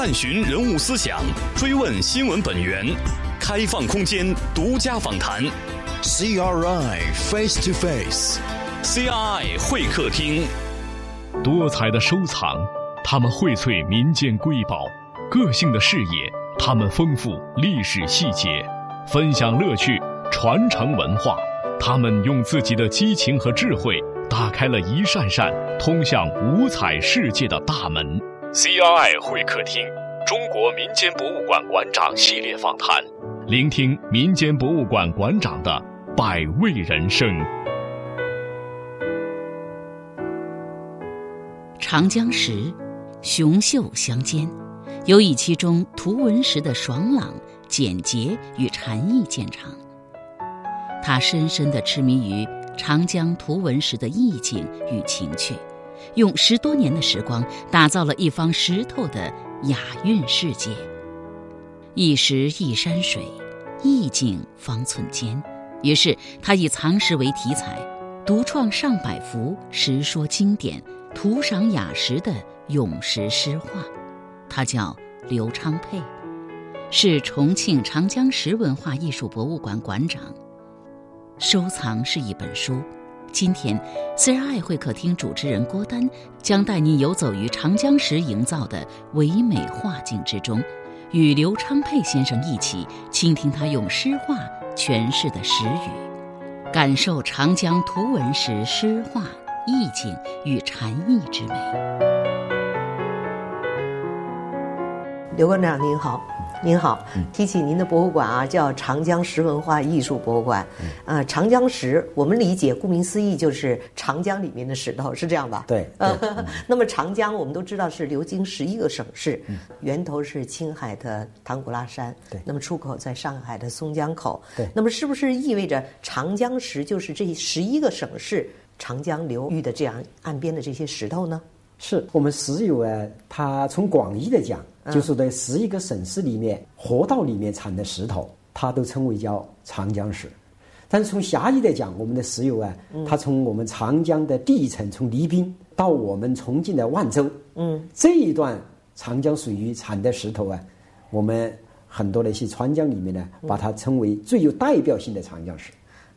探寻人物思想，追问新闻本源，开放空间，独家访谈。CRI Face to Face，CRI 会客厅。多彩的收藏，他们荟萃民间瑰宝；个性的视野，他们丰富历史细节；分享乐趣，传承文化，他们用自己的激情和智慧。打开了一扇扇通向五彩世界的大门。CRI 会客厅，中国民间博物馆馆长系列访谈，聆听民间博物馆馆长的百味人生。长江石，雄秀相间，尤以其中图文石的爽朗、简洁与禅意见长。他深深的痴迷于。长江图文石的意境与情趣，用十多年的时光打造了一方石头的雅韵世界。一石一山水，意境方寸间。于是他以藏石为题材，独创上百幅石说经典、图赏雅石的咏石诗画。他叫刘昌佩，是重庆长江石文化艺术博物馆馆长。收藏是一本书。今天，CRI 会客厅主持人郭丹将带您游走于长江石营造的唯美画境之中，与刘昌佩先生一起倾听他用诗画诠释的石语，感受长江图文石诗画意境与禅意之美。刘馆长您好。您好，提起您的博物馆啊，叫长江石文化艺术博物馆。啊，长江石，我们理解，顾名思义就是长江里面的石头，是这样吧？对。那么长江，我们都知道是流经十一个省市，源头是青海的唐古拉山，对。那么出口在上海的松江口，对。那么是不是意味着长江石就是这十一个省市长江流域的这样岸边的这些石头呢？是我们石油啊，它从广义的讲。就是在十一个省市里面，河道里面产的石头，它都称为叫长江石。但是从狭义的讲，我们的石油啊，它从我们长江的地层，从宜宾到我们重庆的万州，嗯，这一段长江水域产的石头啊，我们很多的一些川江里面呢，把它称为最有代表性的长江石。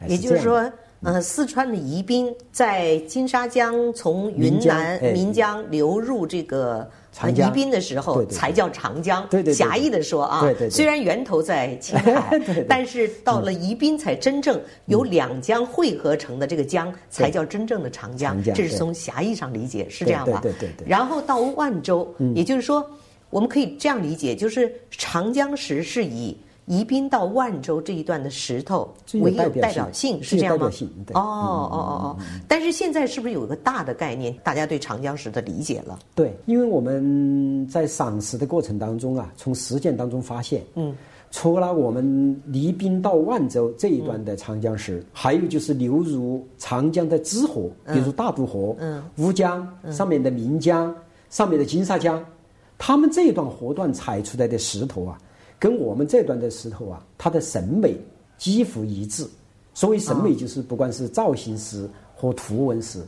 也就是说，呃，四川的宜宾在金沙江从云南岷江流入这个。宜宾的时候才叫长江，狭义的说啊，虽然源头在青海，但是到了宜宾才真正由两江汇合成的这个江才叫真正的长江，这是从狭义上理解是这样吧？对对对。然后到万州，也就是说，我们可以这样理解，就是长江时是以。宜宾到万州这一段的石头，唯有代表性是这样吗？哦哦哦哦！但是现在是不是有一个大的概念，大家对长江石的理解了？对，因为我们在赏石的过程当中啊，从实践当中发现，嗯，除了我们宜宾到万州这一段的长江石，还有就是流入长江的支河，比如大渡河、嗯，乌江上面的岷江、上面的金沙江，他们这一段河段采出来的石头啊。跟我们这段的石头啊，它的审美几乎一致。所谓审美，就是不管是造型石和图文石，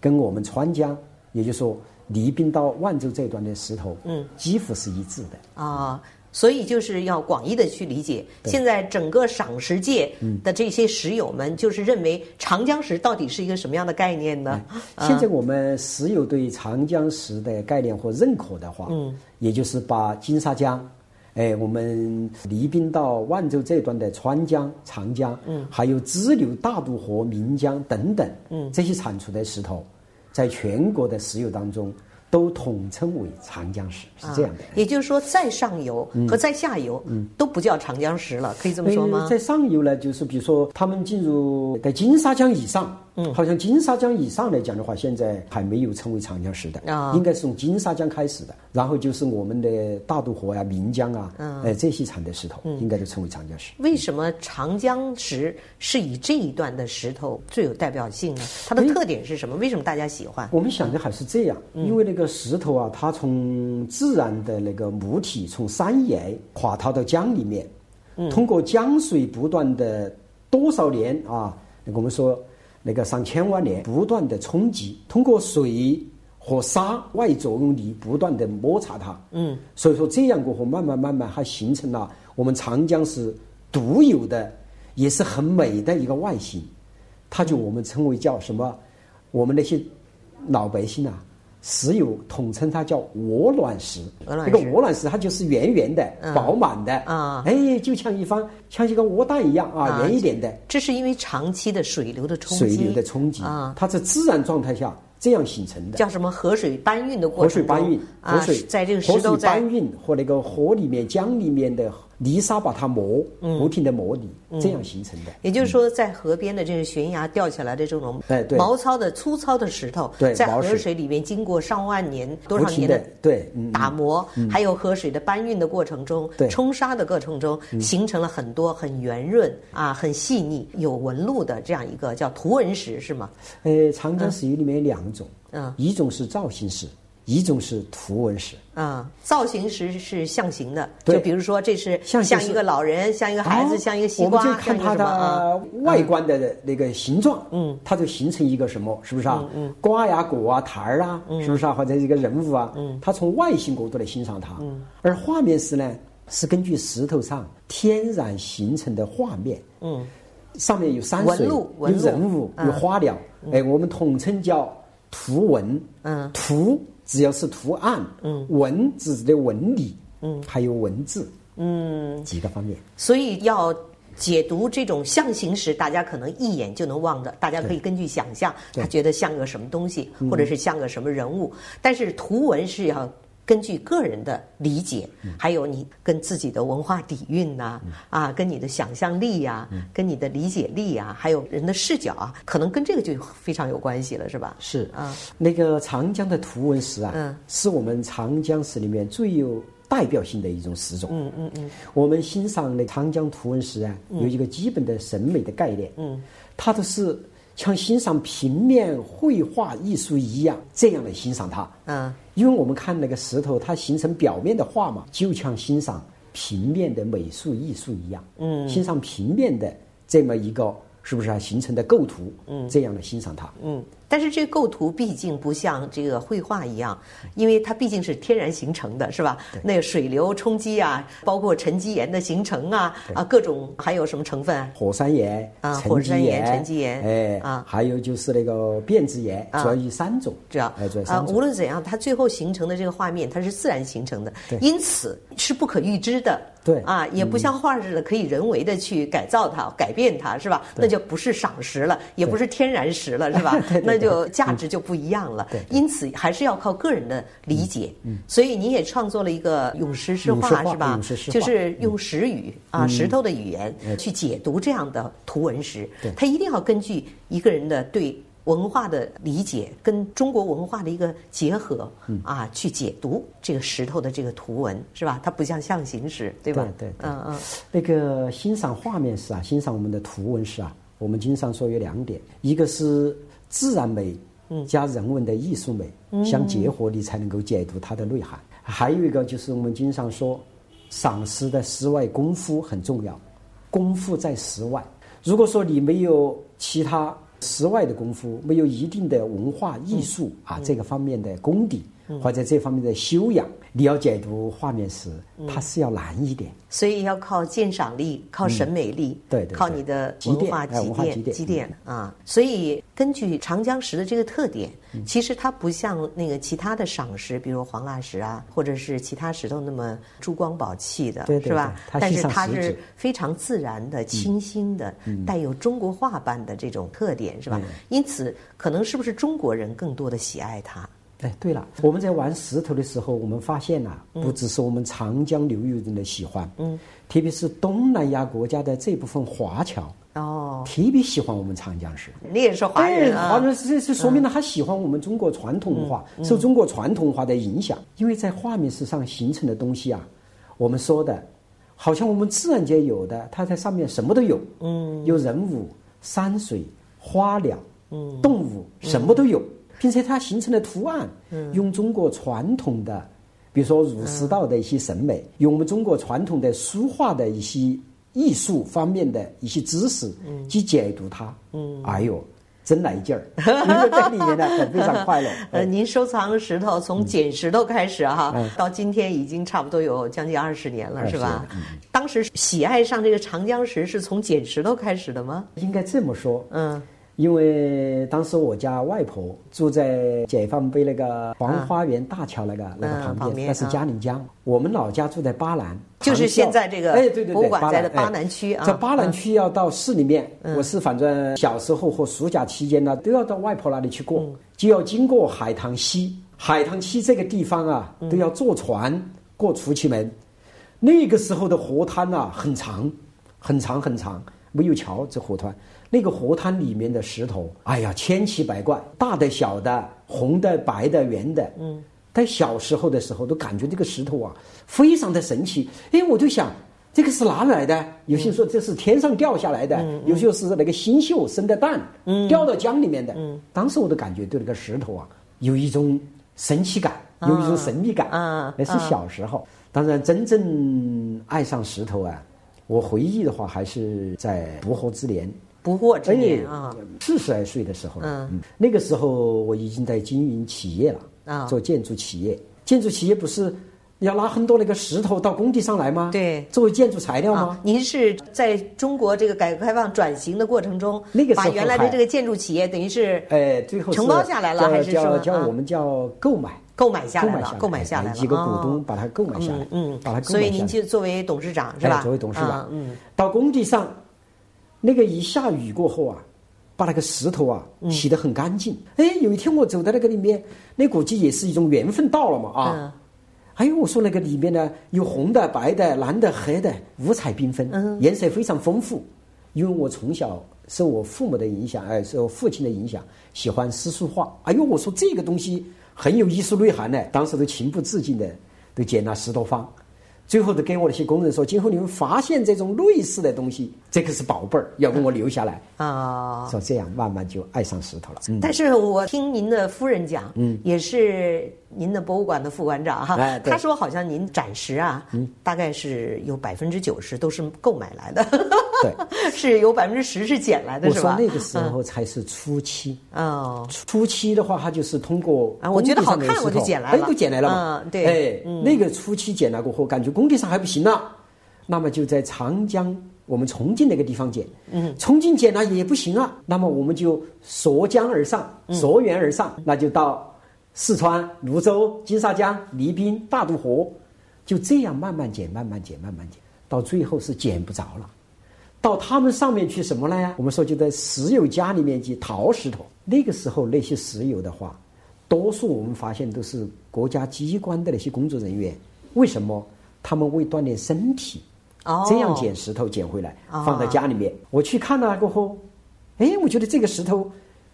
跟我们川江，也就是说宜宾到万州这段的石头，嗯，几乎是一致的。啊，所以就是要广义的去理解。现在整个赏石界的这些石友们，就是认为长江石到底是一个什么样的概念呢？现在我们石友对长江石的概念或认可的话，嗯，也就是把金沙江。哎，我们宜宾到万州这段的川江、长江，嗯，还有支流大渡河、岷江等等，嗯，这些产出的石头，在全国的石油当中。都统称为长江石，是这样的。也就是说，在上游和在下游嗯都不叫长江石了，可以这么说吗？在上游呢，就是比如说他们进入在金沙江以上，嗯，好像金沙江以上来讲的话，现在还没有称为长江石的，啊，应该是从金沙江开始的。然后就是我们的大渡河呀、岷江啊，哎，这些产的石头，应该都称为长江石。为什么长江石是以这一段的石头最有代表性呢？它的特点是什么？为什么大家喜欢？我们想的还是这样，因为那个。石头啊，它从自然的那个母体，从山岩垮塌到江里面，通过江水不断的多少年啊，我们说那个上千万年不断的冲击，通过水和沙外作用力不断的摩擦它，嗯，所以说这样过后，慢慢慢慢还形成了我们长江是独有的，也是很美的一个外形，它就我们称为叫什么？我们那些老百姓啊。石油统称它叫鹅卵石，那个鹅卵石它就是圆圆的、饱满的啊，哎，就像一方像一个鹅蛋一样啊，圆一点的。这是因为长期的水流的冲击，水流的冲击啊，它在自然状态下这样形成的。叫什么河水搬运的过程？河水搬运，河水在这个石头在搬运和那个河里面、江里面的。泥沙把它磨，不停的模拟，这样形成的。也就是说，在河边的这个悬崖掉下来的这种毛糙的粗糙的石头，在河水里面经过上万年、多少年的对打磨，还有河水的搬运的过程中、冲刷的过程中，形成了很多很圆润啊、很细腻、有纹路的这样一个叫图纹石，是吗？呃，长江石油里面有两种，嗯，一种是造型石。一种是图文石啊，造型石是象形的，就比如说这是像一个老人，像一个孩子，像一个西瓜，我们就看它的外观的那个形状，嗯，它就形成一个什么，是不是啊？嗯，瓜呀、果啊、坛儿啊，是不是啊？或者一个人物啊，嗯，它从外形角度来欣赏它，嗯，而画面石呢，是根据石头上天然形成的画面，嗯，上面有山水、有人物、有花鸟，哎，我们统称叫图文，嗯，图。只要是图案，嗯，文字的纹理，嗯，还有文字，嗯，几个方面。所以要解读这种象形时，大家可能一眼就能望的，大家可以根据想象，他觉得像个什么东西，或者是像个什么人物。但是图文是要。根据个人的理解，还有你跟自己的文化底蕴呐，啊，跟你的想象力呀，跟你的理解力呀，还有人的视角啊，可能跟这个就非常有关系了，是吧？是啊，那个长江的图文石啊，嗯是我们长江石里面最有代表性的一种石种。嗯嗯嗯，我们欣赏的长江图文石啊，有一个基本的审美的概念。嗯，它都是。像欣赏平面绘画艺术一样，这样来欣赏它。嗯，因为我们看那个石头，它形成表面的画嘛，就像欣赏平面的美术艺术一样。嗯，欣赏平面的这么一个。是不是啊？形成的构图，嗯，这样的欣赏它，嗯，但是这个构图毕竟不像这个绘画一样，因为它毕竟是天然形成的，是吧？那个水流冲击啊，包括沉积岩的形成啊，啊，各种还有什么成分？火山岩啊，火山岩、沉积岩，哎啊，还有就是那个变质岩，主要以三种，主要啊，无论怎样，它最后形成的这个画面，它是自然形成的，因此是不可预知的。对啊，也不像画似的可以人为的去改造它、改变它，是吧？那就不是赏石了，也不是天然石了，是吧？那就价值就不一样了。对因此还是要靠个人的理解。嗯所以你也创作了一个咏石诗画，是吧？就是用石语啊，石头的语言去解读这样的图文石。对它一定要根据一个人的对。文化的理解跟中国文化的一个结合，啊，去解读这个石头的这个图文，是吧？它不像象形石，对吧？对对，嗯嗯。那个欣赏画面石啊，欣赏我们的图文石啊，我们经常说有两点，一个是自然美加人文的艺术美相结合，你才能够解读它的内涵。还有一个就是我们经常说，赏识的室外功夫很重要，功夫在室外。如果说你没有其他。室外的功夫没有一定的文化艺术啊这个方面的功底或者这方面的修养，你要解读画面时，它是要难一点。所以要靠鉴赏力，靠审美力，对，靠你的文化积淀积淀啊。所以根据长江石的这个特点，其实它不像那个其他的赏石，比如黄蜡石啊，或者是其他石头那么珠光宝气的，是吧？但是它是非常自然的、清新的，带有中国画般的这种特点，是吧？因此，可能是不是中国人更多的喜爱它？哎，对了，我们在玩石头的时候，我们发现呐，不只是我们长江流域人的喜欢，嗯，特别是东南亚国家的这部分华侨，哦，特别喜欢我们长江石。你也是华人啊？华人这这说明了他喜欢我们中国传统文化，受中国传统文化的影响。因为在画面石上形成的东西啊，我们说的，好像我们自然界有的，它在上面什么都有，嗯，有人物、山水、花鸟、嗯，动物，什么都有。并且它形成的图案，用中国传统的，比如说儒释道的一些审美，用我们中国传统的书画的一些艺术方面的一些知识去解读它。哎呦，真来劲儿，在里面呢 很非常快乐。呃，您收藏石头从捡石头开始哈，到今天已经差不多有将近二十年了，是吧？当时喜爱上这个长江石是从捡石头开始的吗？应该这么说，嗯。因为当时我家外婆住在解放碑那个黄花园大桥那个那个旁边，那是嘉陵江。我们老家住在巴南，就是现在这个哎对对博物馆在的巴南区啊。在巴南区要到市里面，我是反正小时候和暑假期间呢，都要到外婆那里去过，就要经过海棠溪。海棠溪这个地方啊，都要坐船过出奇门。那个时候的河滩啊，很长，很长很长，没有桥，这河滩。那个河滩里面的石头，哎呀，千奇百怪，大的、小的，红的、白的、圆的。嗯，在小时候的时候，都感觉这个石头啊，非常的神奇。哎，我就想，这个是哪来的？有些说这是天上掉下来的，有些是那个星宿生的蛋，掉到江里面的。嗯，当时我都感觉对那个石头啊，有一种神奇感，有一种神秘感。啊，那是小时候。当然，真正爱上石头啊，我回忆的话，还是在不惑之年。不惑之年啊，四十来岁的时候，嗯，那个时候我已经在经营企业了啊，做建筑企业。建筑企业不是要拉很多那个石头到工地上来吗？对，作为建筑材料吗？您是在中国这个改革开放转型的过程中，那个把原来的这个建筑企业等于是哎，最后承包下来了，还是叫叫我们叫购买购买下来了，购买下来了，几个股东把它购买下来，嗯，把它购买下来。所以您就作为董事长是吧？作为董事长，嗯，到工地上。那个一下雨过后啊，把那个石头啊洗得很干净。哎，有一天我走到那个里面，那估计也是一种缘分到了嘛啊。哎呦，我说那个里面呢，有红的、白的、蓝的、黑的，五彩缤纷，颜色非常丰富。因为我从小受我父母的影响，哎，受我父亲的影响，喜欢诗书画。哎呦，我说这个东西很有艺术内涵呢，当时都情不自禁的都捡了十多方。最后，都跟我那些工人说：“今后你们发现这种类似的东西，这个是宝贝儿，要给我留下来。”啊，说这样慢慢就爱上石头了。但是我听您的夫人讲，嗯，也是您的博物馆的副馆长哈，他说好像您展示啊，嗯，大概是有百分之九十都是购买来的。对，是有百分之十是捡来的，是吧？我说那个时候才是初期。哦，初期的话，他就是通过啊，我觉得好看，我就捡来了，哎，都捡来了嘛。对，哎，那个初期捡来过后，感觉工地上还不行了，那么就在长江我们重庆那个地方捡。嗯，重庆捡了也不行啊，那么我们就溯江而上，溯源而上，那就到四川泸州、金沙江、宜宾、大渡河，就这样慢慢捡，慢慢捡，慢慢捡，到最后是捡不着了。到他们上面去什么了呀？我们说就在石油家里面去淘石头。那个时候那些石油的话，多数我们发现都是国家机关的那些工作人员。为什么？他们为锻炼身体，这样捡石头捡回来放在家里面。我去看了过后，哎，我觉得这个石头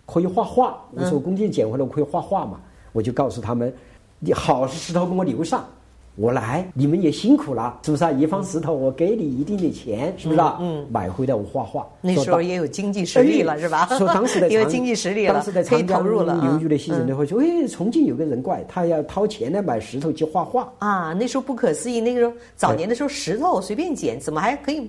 可以画画。我说我工地捡回来我可以画画嘛，我就告诉他们，你好石头给我留上。我来，你们也辛苦了，是不是啊？一方石头，我给你一定的钱，是不是啊？嗯，买回来我画画。那时候也有经济实力了，是吧？说当时的 因为经济实力了，当时在长江流域那些人都会说：“哎，重庆有个人怪，他要掏钱来买石头去画画。”啊，那时候不可思议。那个时候早年的时候，石头随便捡，怎么还可以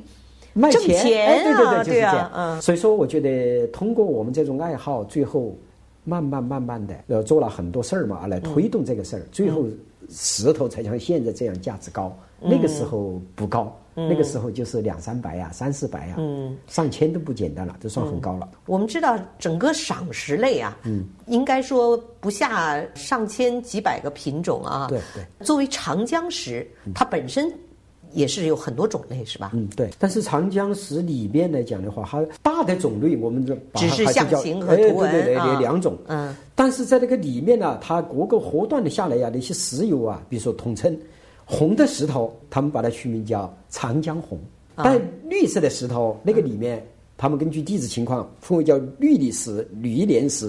卖钱？对对对，就是这样。嗯，所以说，我觉得通过我们这种爱好，最后慢慢慢慢的，呃，做了很多事儿嘛，来推动这个事儿，最后。石头才像现在这样价值高，那个时候不高，那个时候就是两三百呀、三四百呀，上千都不简单了，都算很高了。我们知道整个赏石类啊，应该说不下上千几百个品种啊。对对。作为长江石，它本身也是有很多种类，是吧？嗯，对。但是长江石里面来讲的话，它大的种类，我们就只是象形和图文啊两种。嗯。但是在这个里面呢，它各个河段的下来呀，那些石油啊，比如说统称红的石头，他们把它取名叫长江红；但绿色的石头，那个里面他们根据地质情况分为叫绿里石、绿莲石；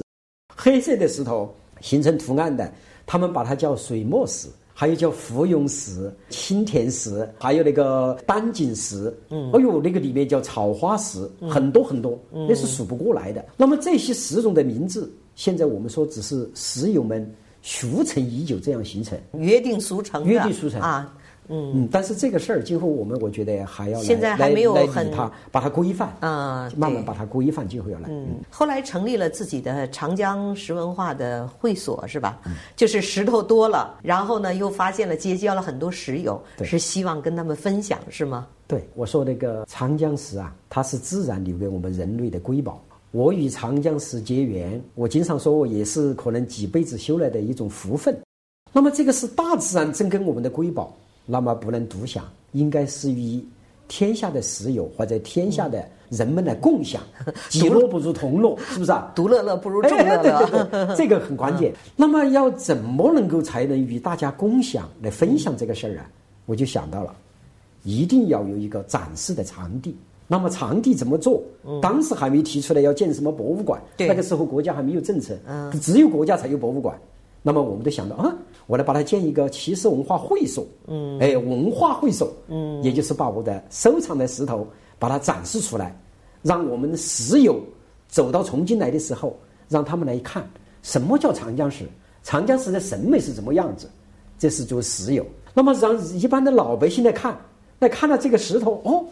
黑色的石头形成图案的，他们把它叫水墨石，还有叫芙蓉石、青田石，还有那个丹景石。嗯，哎呦，那个里面叫草花石，很多很多，那是数不过来的。那么这些石种的名字。现在我们说只是石友们俗成已久，这样形成约定俗成，约定俗成啊。嗯嗯，但是这个事儿今后我们我觉得还要现在还没有很它把它规范啊，慢慢把它规范，今后要来。嗯，后来成立了自己的长江石文化的会所是吧？就是石头多了，然后呢又发现了结交了很多石友，是希望跟他们分享是吗？对，我说那个长江石啊，它是自然留给我们人类的瑰宝。我与长江石结缘，我经常说我也是可能几辈子修来的一种福分。那么这个是大自然赠给我们的瑰宝，那么不能独享，应该是与天下的石友或者天下的人们来共享。己乐不如同乐，是不是啊？独乐乐不如众乐乐，这个很关键。那么要怎么能够才能与大家共享来分享这个事儿啊？我就想到了，一定要有一个展示的场地。那么场地怎么做？当时还没提出来要建什么博物馆，那个时候国家还没有政策，只有国家才有博物馆。那么我们都想到啊，我来把它建一个奇石文化会所，嗯，哎，文化会所，嗯，也就是把我的收藏的石头把它展示出来，让我们的石友走到重庆来的时候，让他们来看什么叫长江石，长江石的审美是什么样子，这是做石友。那么让一般的老百姓来看，来看到这个石头，哦，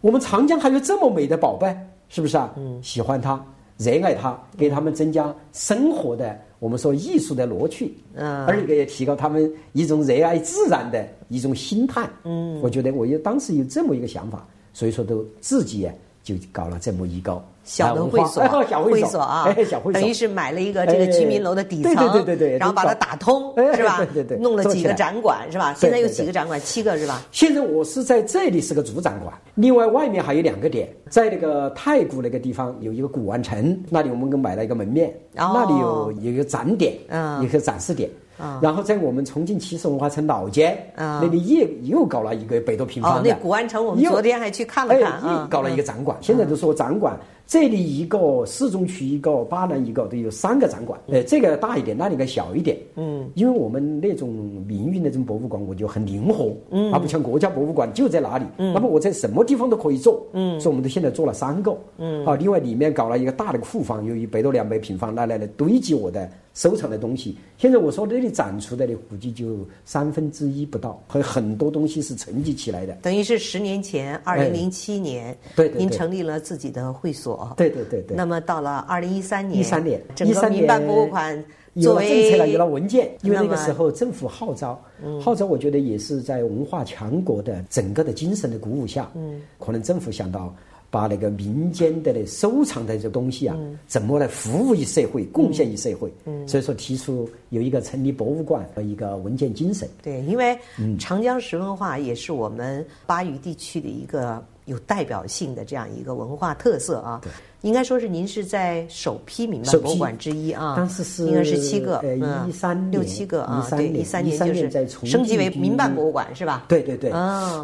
我们长江还有这么美的宝贝，是不是啊？嗯，喜欢它，热爱它，给他们增加生活的。我们说艺术的乐趣，嗯，二一个也提高他们一种热爱自然的一种心态，嗯，我觉得我有当时有这么一个想法，所以说都自己就搞了这么一个。小的会所，小会所啊，等于是买了一个这个居民楼的底层，对对对对然后把它打通，是吧？对对对，弄了几个展馆，是吧？现在有几个展馆？七个是吧？现在我是在这里是个主展馆，另外外面还有两个点，在那个太古那个地方有一个古玩城，那里我们给买了一个门面，那里有有一个展点，嗯，一个展示点。然后在我们重庆七十文化城老街那里也又搞了一个百多平方的，那古玩城我们昨天还去看了看又搞了一个展馆。现在都说展馆。这里一个市中区一个巴南一个都有三个展馆，哎，这个大一点，那里个小一点。嗯，因为我们那种名誉那种博物馆，我就很灵活，嗯，而不像国家博物馆就在哪里。嗯，那么我在什么地方都可以做。嗯，所以我们都现在做了三个。嗯，啊，另外里面搞了一个大的库房，有一百多两百平方，那来来堆积我的收藏的东西。现在我说这里展出的的估计就三分之一不到，和很多东西是沉积起来的。等于是十年前，二零零七年，对，您成立了自己的会所。对对对对。那么到了二零一三年，一三年，整个民办博物馆有了政策了，有了文件，因为那个时候政府号召，号召，我觉得也是在文化强国的整个的精神的鼓舞下，嗯，可能政府想到把那个民间的收藏的这东西啊，怎么来服务于社会，贡献于社会，嗯，所以说提出有一个成立博物馆和一个文件精神。对，因为长江石文化也是我们巴渝地区的一个。有代表性的这样一个文化特色啊，应该说是您是在首批民办博物馆之一啊，当时是应该是七个，呃，一三六七个啊，对，一三年就是升级为民办博物馆是吧？对对对，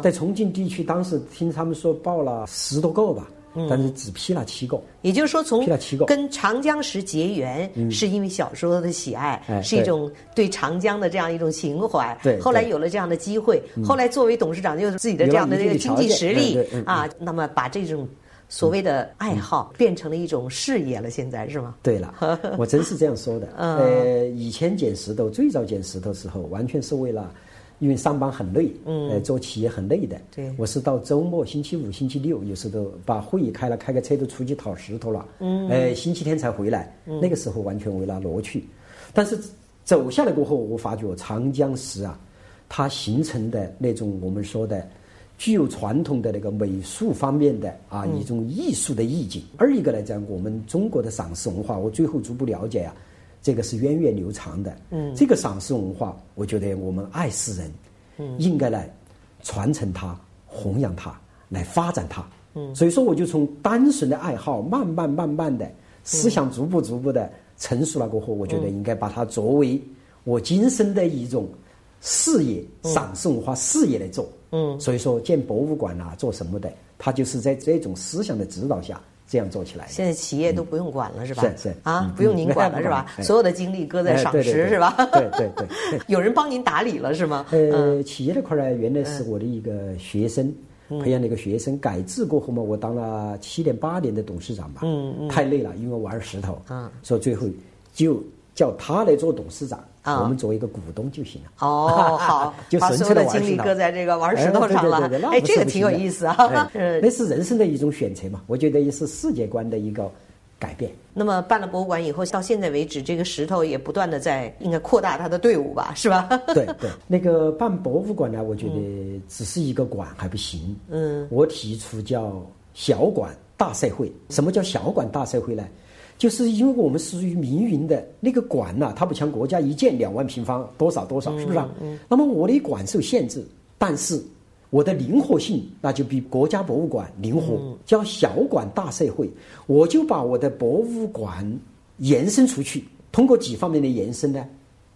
在重庆地区当时听他们说报了十多个吧。但是只批了七个，也就是说，从批了七个跟长江石结缘，是因为小时候的喜爱，是一种对长江的这样一种情怀。对，后来有了这样的机会，后来作为董事长，就是自己的这样的这个经济实力啊，那么把这种所谓的爱好变成了一种事业了。现在是吗？对了，我真是这样说的。呃，以前捡石头，最早捡石头时候，完全是为了。因为上班很累，呃，做企业很累的。对，我是到周末、星期五、星期六，有时都把会议开了，开个车都出去讨石头了。嗯，呃，星期天才回来。嗯，那个时候完全为了乐趣。但是走下来过后，我发觉长江石啊，它形成的那种我们说的具有传统的那个美术方面的啊一种艺术的意境。二一个来讲，我们中国的赏识文化，我最后逐步了解啊。这个是源远流长的，嗯，这个赏识文化，我觉得我们爱世人，嗯，应该来传承它、弘扬它、来发展它，嗯，所以说我就从单纯的爱好，慢慢慢慢的思想逐步逐步的成熟了过后，我觉得应该把它作为我今生的一种事业，赏识文化事业来做，嗯，所以说建博物馆啊，做什么的，它就是在这种思想的指导下。这样做起来，现在企业都不用管了，是吧？是是。啊，不用您管了，是吧？所有的精力搁在赏识，是吧？对对对，有人帮您打理了，是吗？呃，企业这块呢，原来是我的一个学生培养了一个学生，改制过后嘛，我当了七年八年的董事长吧，嗯嗯，太累了，因为玩石头，嗯，所以最后就叫他来做董事长。我们作为一个股东就行了。哦，好，就把所有的精力搁在这个玩石头上了。哎，这个挺有意思啊。那是人生的一种选择嘛，我觉得也是世界观的一个改变。那么办了博物馆以后，到现在为止，这个石头也不断的在应该扩大它的队伍吧，是吧？对 对，那个办博物馆呢，我觉得只是一个馆还不行。嗯，我提出叫小馆大社会。什么叫小馆大社会呢？就是因为我们属于民营的那个馆呐，它不像国家一建两万平方多少多少，是不是啊？那么我的馆受限制，但是我的灵活性那就比国家博物馆灵活。叫小馆大社会，我就把我的博物馆延伸出去，通过几方面的延伸呢？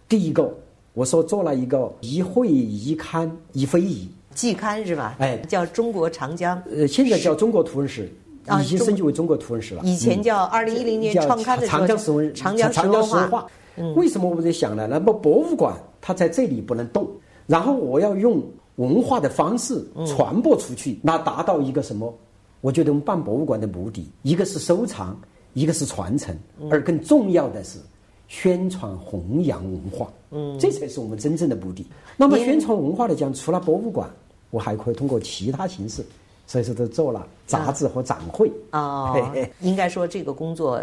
第一个，我说做了一个一会一刊一非遗季刊是吧？哎，叫中国长江，呃，现在叫中国图文史。已经升级为中国图文史了。以前叫二零一零年创刊的长江石文长江石文化。为什么我在想呢？那么博物馆它在这里不能动，然后我要用文化的方式传播出去，那达到一个什么？我觉得我们办博物馆的目的，一个是收藏，一个是传承，而更重要的是宣传弘扬文化。嗯，这才是我们真正的目的。那么宣传文化来讲，除了博物馆，我还可以通过其他形式。所以说都做了杂志和展会。哦，应该说这个工作，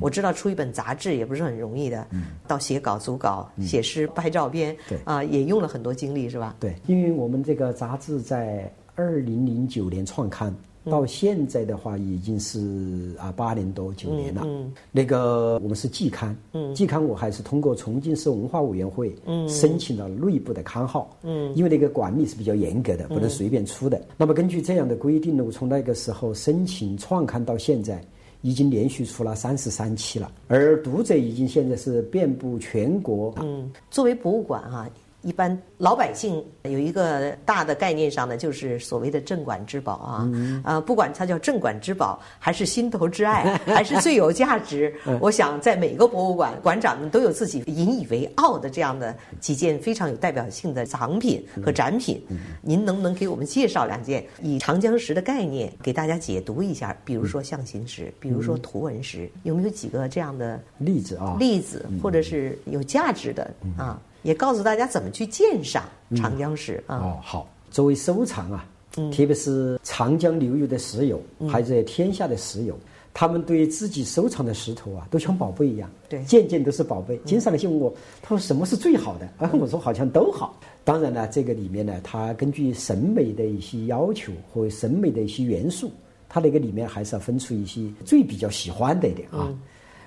我知道出一本杂志也不是很容易的，嗯。到写稿、组稿、写诗、拍照片，对。啊，也用了很多精力，是吧？对，因为我们这个杂志在二零零九年创刊。到现在的话，已经是啊八年多九年了。嗯那个我们是季刊，嗯季刊我还是通过重庆市文化委员会嗯申请了内部的刊号。嗯因为那个管理是比较严格的，不能随便出的。那么根据这样的规定呢，我从那个时候申请创刊到现在，已经连续出了三十三期了，而读者已经现在是遍布全国。嗯，作为博物馆哈。一般老百姓有一个大的概念上呢，就是所谓的镇馆之宝啊，啊，不管它叫镇馆之宝，还是心头之爱，还是最有价值，我想在每个博物馆馆长们都有自己引以为傲的这样的几件非常有代表性的藏品和展品。您能不能给我们介绍两件，以长江石的概念给大家解读一下？比如说象形石，比如说图文石，有没有几个这样的例子啊？例子或者是有价值的啊？也告诉大家怎么去鉴赏长江石啊！哦，好，作为收藏啊，特别是长江流域的石油，还是天下的石友，他们对自己收藏的石头啊，都像宝贝一样，对，件件都是宝贝。经常来问我，他说什么是最好的？啊，我说好像都好。当然呢，这个里面呢，它根据审美的一些要求和审美的一些元素，它那个里面还是要分出一些最比较喜欢的一点啊。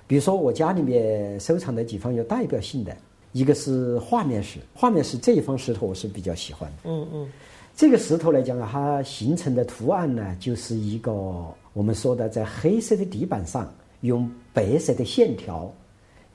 比如说我家里面收藏的几方有代表性的。一个是画面石，画面石这一方石头我是比较喜欢的。嗯嗯，这个石头来讲啊，它形成的图案呢，就是一个我们说的在黑色的底板上用白色的线条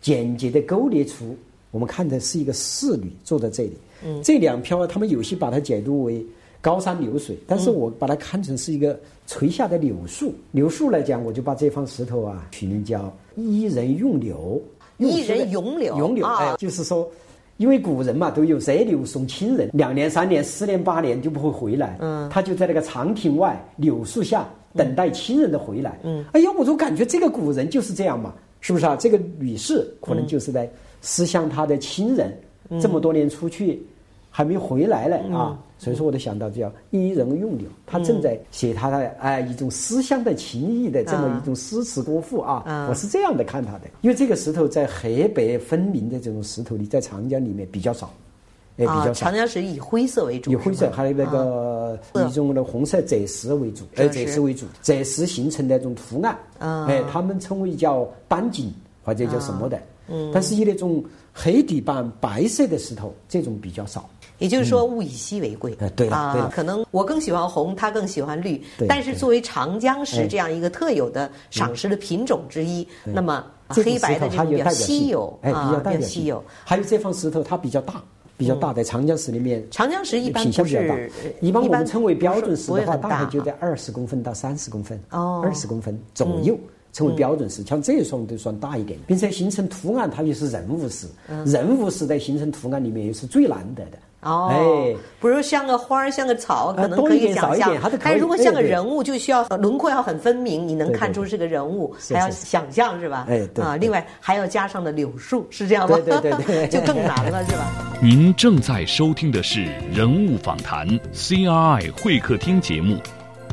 简洁的勾勒出，我们看的是一个仕女坐在这里。嗯，这两漂他们有些把它解读为高山流水，但是我把它看成是一个垂下的柳树。柳树来讲，我就把这方石头啊取名叫伊人用柳。一人永柳，哎，就是说，因为古人嘛都有择柳送亲人，两年、三年、四年、八年就不会回来，嗯，他就在那个长亭外柳树下等待亲人的回来，嗯，哎呀，我就感觉这个古人就是这样嘛，是不是啊？这个女士可能就是在思乡她的亲人，这么多年出去。还没回来呢啊，所以说我就想到叫伊人用柳，他正在写他的哎一种思乡的情谊的这么一种诗词歌赋啊，我是这样的看他的，因为这个石头在黑白分明的这种石头里，在长江里面比较少，哎比较少。长江水以灰色为主，以灰色还有那个一种的红色赭石为主，哎赭石为主，赭石形成的那种图案，哎他们称为叫斑锦或者叫什么的，嗯，但是以那种黑底板白色的石头这种比较少。也就是说，物以稀为贵。对啊，可能我更喜欢红，他更喜欢绿。但是作为长江石这样一个特有的赏石的品种之一，那么黑白的这种比较稀有，哎，比较稀有。还有这方石头，它比较大，比较大，在长江石里面。长江石一般不是，一般我们称为标准石的话，大概就在二十公分到三十公分，哦，二十公分左右。成为标准式。像这一双都算大一点，并且形成图案，它又是人物式。人物式在形成图案里面也是最难得的。哦，哎，比如像个花儿，像个草，可能可以想象。但如果像个人物，就需要轮廓要很分明，你能看出是个人物，还要想象是吧？哎，对啊，另外还要加上的柳树，是这样吗？对对对，就更难了，是吧？您正在收听的是人物访谈 CRI 会客厅节目，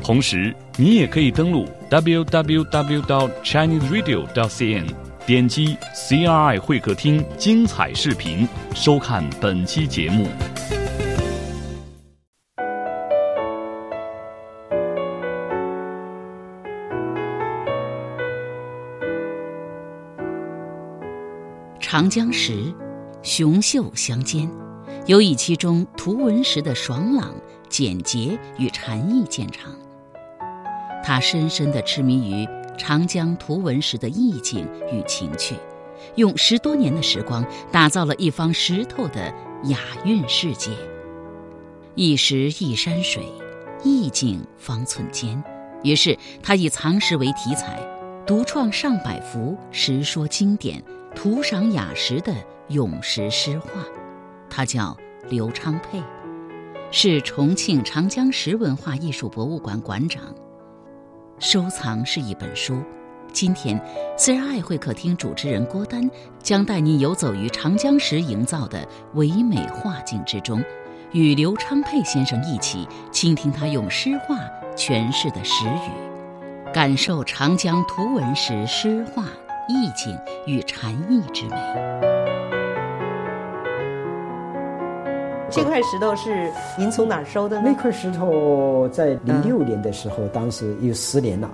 同时你也可以登录 www.chineseradio.cn。点击 CRI 会客厅精彩视频，收看本期节目。长江石，雄秀相间，尤以其中图文石的爽朗、简洁与禅意见长。他深深地痴迷于。长江图文石的意境与情趣，用十多年的时光打造了一方石头的雅韵世界。一石一山水，意境方寸间。于是他以藏石为题材，独创上百幅石说经典、图赏雅石的咏石诗画。他叫刘昌佩，是重庆长江石文化艺术博物馆馆长。收藏是一本书。今天，CRI 会客厅主持人郭丹将带您游走于长江石营造的唯美画境之中，与刘昌佩先生一起倾听他用诗画诠释的石语，感受长江图文石诗画意境与禅意之美。这块石头是您从哪儿收的呢？那块石头在零六年的时候，当时有十年了。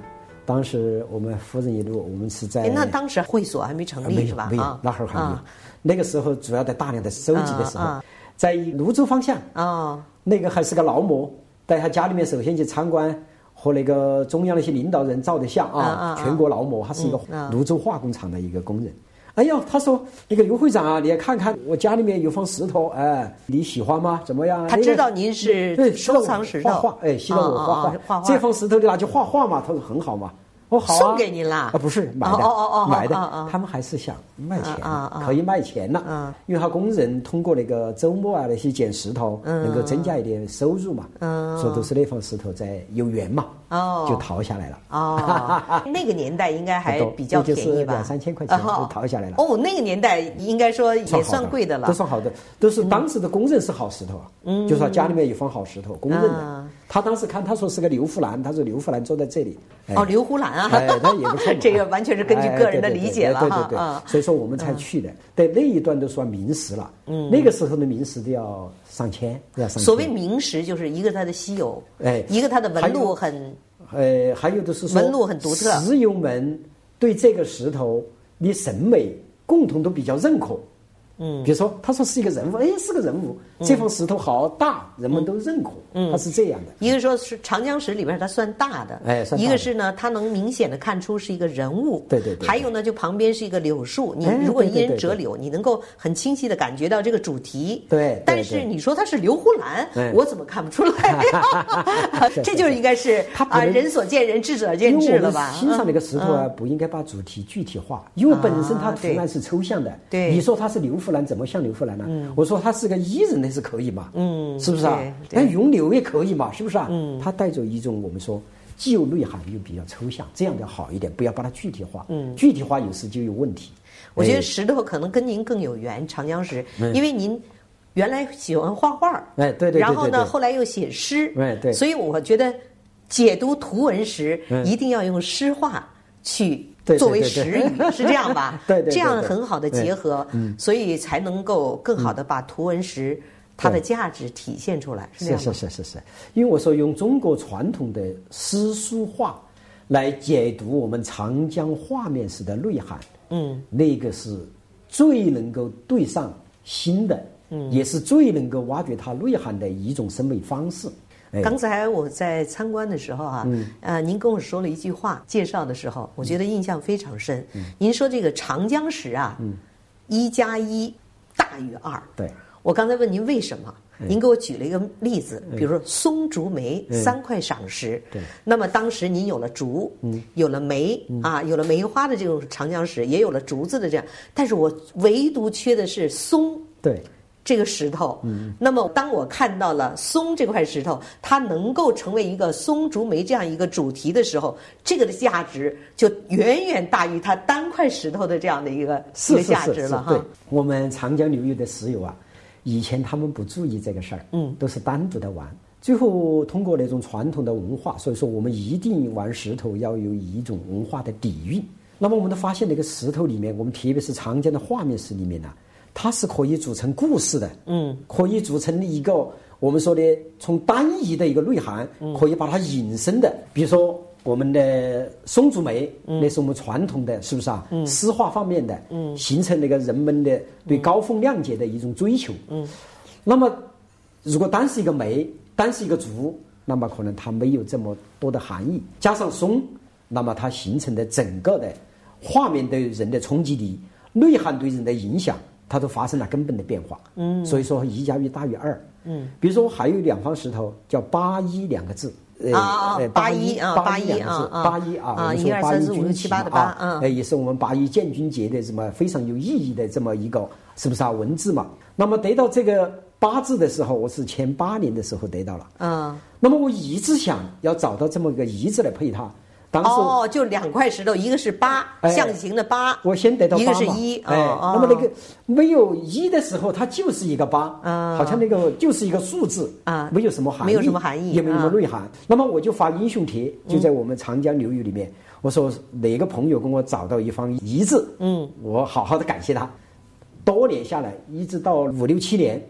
当时我们夫人一路，我们是在那当时会所还没成立是吧？没有，那会儿还没有。那个时候主要在大量的收集的时候，在泸州方向啊，那个还是个劳模，在他家里面首先去参观，和那个中央那些领导人照的相啊，全国劳模，他是一个泸州化工厂的一个工人。哎呦，他说那个刘会长啊，你也看看我家里面有方石头，哎，你喜欢吗？怎么样？他知道您是对收藏石头，画画，哎，希望我画画，这方石头你拿去画画嘛？他说很好嘛。哦，好啊，送给您啦？啊，不是买的，哦哦哦，买的。他们还是想卖钱，可以卖钱了。嗯，因为他工人通过那个周末啊那些捡石头，能够增加一点收入嘛。嗯，说都是那方石头在有缘嘛。哦，就逃下来了。哦，那个年代应该还比较便宜吧？两三千块钱就逃下来了。哦，那个年代应该说也算贵的了。都算好的，都是当时的公认是好石头啊。嗯，就说家里面有方好石头，公认的。他当时看，他说是个刘胡兰，他说刘胡兰坐在这里。哦，刘胡兰啊，哎，他也不错。这个完全是根据个人的理解了对对对，所以说我们才去的。对那一段都算名石了。嗯，那个时候的名石都要上千，要上千。所谓名石，就是一个它的稀有，哎，一个它的纹路很，呃，还有的是纹路很独特。石油们对这个石头你审美共同都比较认可。嗯，比如说，他说是一个人物，哎，是个人物。这方石头好大，人们都认可。嗯，它是这样的。一个说是长江石里边它算大的，哎，一个是呢，它能明显的看出是一个人物。对对对。还有呢，就旁边是一个柳树，你如果一人折柳，你能够很清晰的感觉到这个主题。对。但是你说它是刘胡兰，我怎么看不出来？这就应该是啊，人所见仁，智者见智了吧？欣赏那个石头啊，不应该把主题具体化，因为本身它图案是抽象的。对。你说它是刘胡兰，怎么像刘胡兰呢？我说他是个艺人，那是可以嘛？嗯，是不是啊？那咏柳也可以嘛？是不是啊？嗯，它带着一种我们说既有内涵又比较抽象，这样的好一点，不要把它具体化。嗯，具体化有时就有问题。我觉得石头可能跟您更有缘，长江石，因为您原来喜欢画画，哎，对对对，然后呢，后来又写诗，哎，对，所以我觉得解读图文时一定要用诗画去。作为实语是这样吧？对对，这样很好的结合，所以才能够更好的把图文石它的价值体现出来。是是是是是，因为我说用中国传统的诗书画来解读我们长江画面石的内涵，嗯，那个是最能够对上心的，嗯，也是最能够挖掘它内涵的一种审美方式。刚才我在参观的时候啊，呃，您跟我说了一句话，介绍的时候，我觉得印象非常深。您说这个长江石啊，一加一大于二。对，我刚才问您为什么，您给我举了一个例子，比如说松竹梅三块赏石。对。那么当时您有了竹，有了梅啊，有了梅花的这种长江石，也有了竹子的这样，但是我唯独缺的是松。对。这个石头，嗯，那么当我看到了松这块石头，它能够成为一个松竹梅这样一个主题的时候，这个的价值就远远大于它单块石头的这样的一个 一个价值了哈。对，我们长江流域的石友啊，以前他们不注意这个事儿，嗯，都是单独的玩，最后通过那种传统的文化，所以说我们一定玩石头要有一种文化的底蕴。那么我们都发现那个石头里面，我们特别是长江的画面石里面呢。它是可以组成故事的，嗯，可以组成一个我们说的从单一的一个内涵，嗯可以把它引申的，比如说我们的松竹梅，那是我们传统的，是不是啊？诗画方面的，嗯，形成那个人们的对高风亮节的一种追求，嗯。那么，如果单是一个梅，单是一个竹，那么可能它没有这么多的含义。加上松，那么它形成的整个的画面对人的冲击力、内涵对人的影响。它都发生了根本的变化，嗯，所以说一加一大于二，嗯，比如说还有两方石头叫八一两个字，啊八一啊八一两个字，八一啊，一二三四五六七八的八，啊，哎，也是我们八一建军节的这么非常有意义的这么一个，是不是啊？文字嘛，那么得到这个八字的时候，我是前八年的时候得到了，嗯，那么我一直想要找到这么一个一字来配它。哦，就两块石头，一个是八，象形的八。我先得到八一个是一，哎，那么那个没有一的时候，它就是一个八，好像那个就是一个数字，啊，没有什么含义，没有什么含义，也没有什么内涵。那么我就发英雄帖，就在我们长江流域里面，我说哪个朋友跟我找到一方一字，嗯，我好好的感谢他。多年下来，一直到五六七年，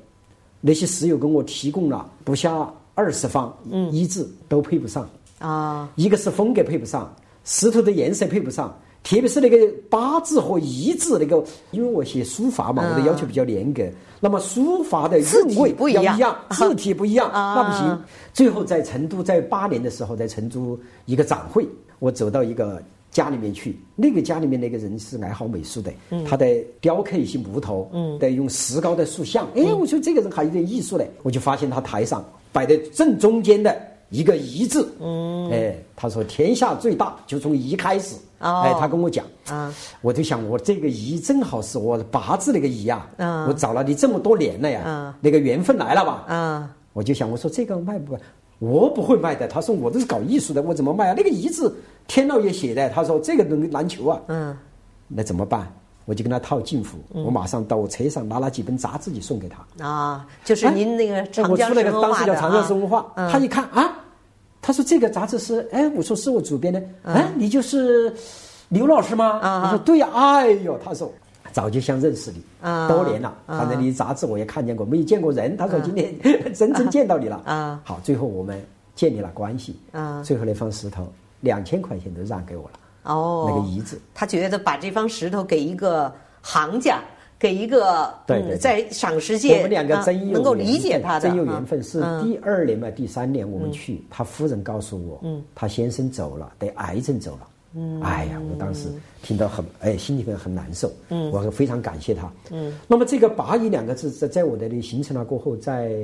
那些石友跟我提供了不下二十方，嗯，一字都配不上。啊，一个是风格配不上，石头的颜色配不上，特别是那个八字和一字那个，因为我写书法嘛，我的要求比较严格。那么书法的韵味不一样，字体不一样，那不行。最后在成都，在八年的时候，在成都一个展会，我走到一个家里面去，那个家里面那个人是爱好美术的，他在雕刻一些木头，嗯在用石膏的塑像。哎，我说这个人还有点艺术嘞，我就发现他台上摆在正中间的。一个“一”字，嗯，哎，他说天下最大就从“一”开始，哎，他跟我讲，啊，我就想我这个“一”正好是我八字那个“一”啊，嗯我找了你这么多年了呀，嗯那个缘分来了吧，啊，我就想我说这个卖不卖？我不会卖的。他说我都是搞艺术的，我怎么卖啊？那个“一”字天老爷写的，他说这个能难求啊，嗯，那怎么办？我就跟他套近乎，我马上到我车上拿了几本杂志就送给他啊，就是您那个长江生活画的啊，他一看啊。他说：“这个杂志是……哎，我说是我主编的。哎，你就是刘老师吗？我说对呀。哎呦，他说早就想认识你，多年了。反正你杂志我也看见过，没有见过人。他说今天真正见到你了。啊，好，最后我们建立了关系。啊，最后那方石头两千块钱都让给我了。哦，那个遗址，他觉得把这方石头给一个行家。”给一个对在赏识界，我们两个真有能够理解他的，真有缘分。是第二年嘛，第三年我们去，他夫人告诉我，嗯，他先生走了，得癌症走了。嗯，哎呀，我当时听到很哎，心里面很难受。嗯，我非常感谢他。嗯，那么这个“八一”两个字在在我的里形成了过后，在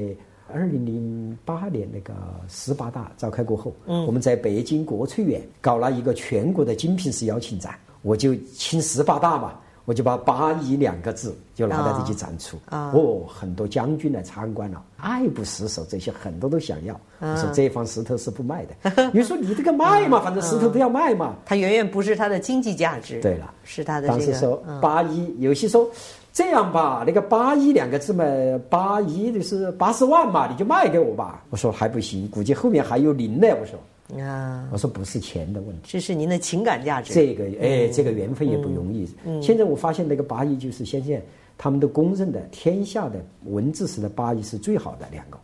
二零零八年那个十八大召开过后，嗯，我们在北京国粹园搞了一个全国的精品式邀请展，我就请十八大嘛。我就把“八一”两个字就拿到这去展出，哦，很多将军来参观了，爱不释手，这些很多都想要。我说这方石头是不卖的，你说你这个卖嘛，反正石头都要卖嘛。它远远不是它的经济价值。对了，是它的。当时说“八一”，有些说这样吧，那个“八一”两个字嘛，“八一”就是八十万嘛，你就卖给我吧。我说还不行，估计后面还有零呢。我说。啊，我说不是钱的问题，这是您的情感价值。这个哎，这个缘分也不容易。现在我发现那个八一就是现在他们都公认的天下的文字石的八一是最好的两个。